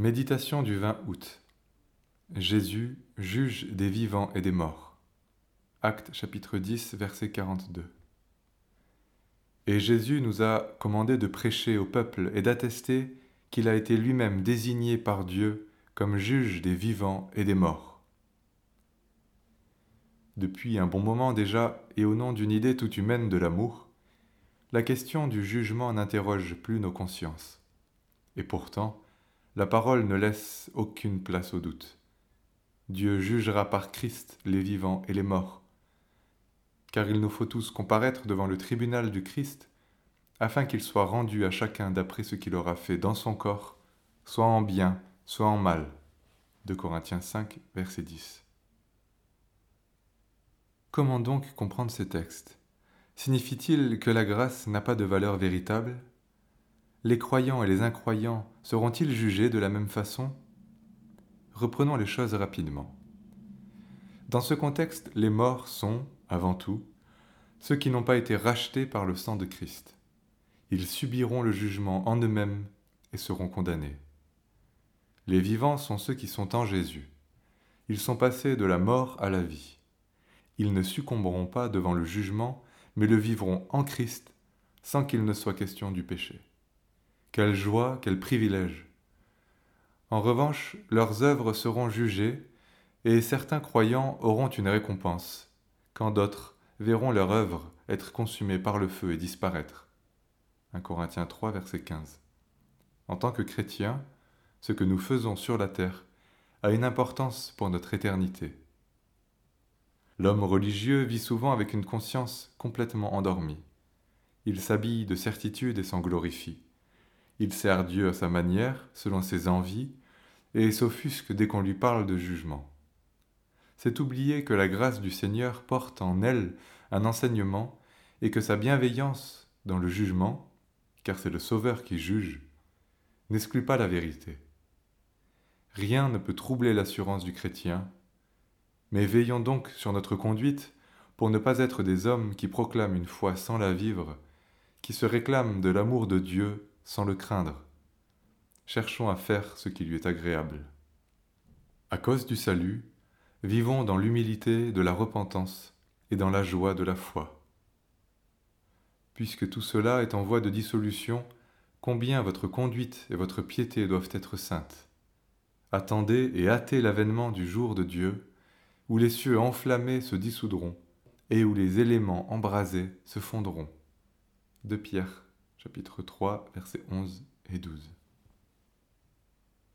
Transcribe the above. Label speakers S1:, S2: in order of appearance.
S1: Méditation du 20 août. Jésus juge des vivants et des morts. Acte chapitre 10, verset 42. Et Jésus nous a commandé de prêcher au peuple et d'attester qu'il a été lui-même désigné par Dieu comme juge des vivants et des morts. Depuis un bon moment déjà, et au nom d'une idée tout humaine de l'amour, la question du jugement n'interroge plus nos consciences. Et pourtant, la parole ne laisse aucune place au doute. Dieu jugera par Christ les vivants et les morts. Car il nous faut tous comparaître devant le tribunal du Christ, afin qu'il soit rendu à chacun d'après ce qu'il aura fait dans son corps, soit en bien, soit en mal. Corinthiens 5, verset 10. Comment donc comprendre ces textes? Signifie-t-il que la grâce n'a pas de valeur véritable? Les croyants et les incroyants seront-ils jugés de la même façon? Reprenons les choses rapidement. Dans ce contexte, les morts sont, avant tout, ceux qui n'ont pas été rachetés par le sang de Christ. Ils subiront le jugement en eux-mêmes et seront condamnés. Les vivants sont ceux qui sont en Jésus. Ils sont passés de la mort à la vie. Ils ne succomberont pas devant le jugement, mais le vivront en Christ sans qu'il ne soit question du péché. Quelle joie, quel privilège. En revanche, leurs œuvres seront jugées, et certains croyants auront une récompense, quand d'autres verront leur œuvre être consumée par le feu et disparaître. 1 Corinthiens 3, verset 15. En tant que chrétiens, ce que nous faisons sur la terre a une importance pour notre éternité. L'homme religieux vit souvent avec une conscience complètement endormie. Il s'habille de certitude et s'en glorifie. Il sert Dieu à sa manière, selon ses envies, et s'offusque dès qu'on lui parle de jugement. C'est oublier que la grâce du Seigneur porte en elle un enseignement et que sa bienveillance dans le jugement, car c'est le Sauveur qui juge, n'exclut pas la vérité. Rien ne peut troubler l'assurance du chrétien, mais veillons donc sur notre conduite pour ne pas être des hommes qui proclament une foi sans la vivre, qui se réclament de l'amour de Dieu sans le craindre. Cherchons à faire ce qui lui est agréable. À cause du salut, vivons dans l'humilité de la repentance et dans la joie de la foi. Puisque tout cela est en voie de dissolution, combien votre conduite et votre piété doivent être saintes. Attendez et hâtez l'avènement du jour de Dieu, où les cieux enflammés se dissoudront, et où les éléments embrasés se fondront. De Pierre chapitre 3, versets 11 et 12.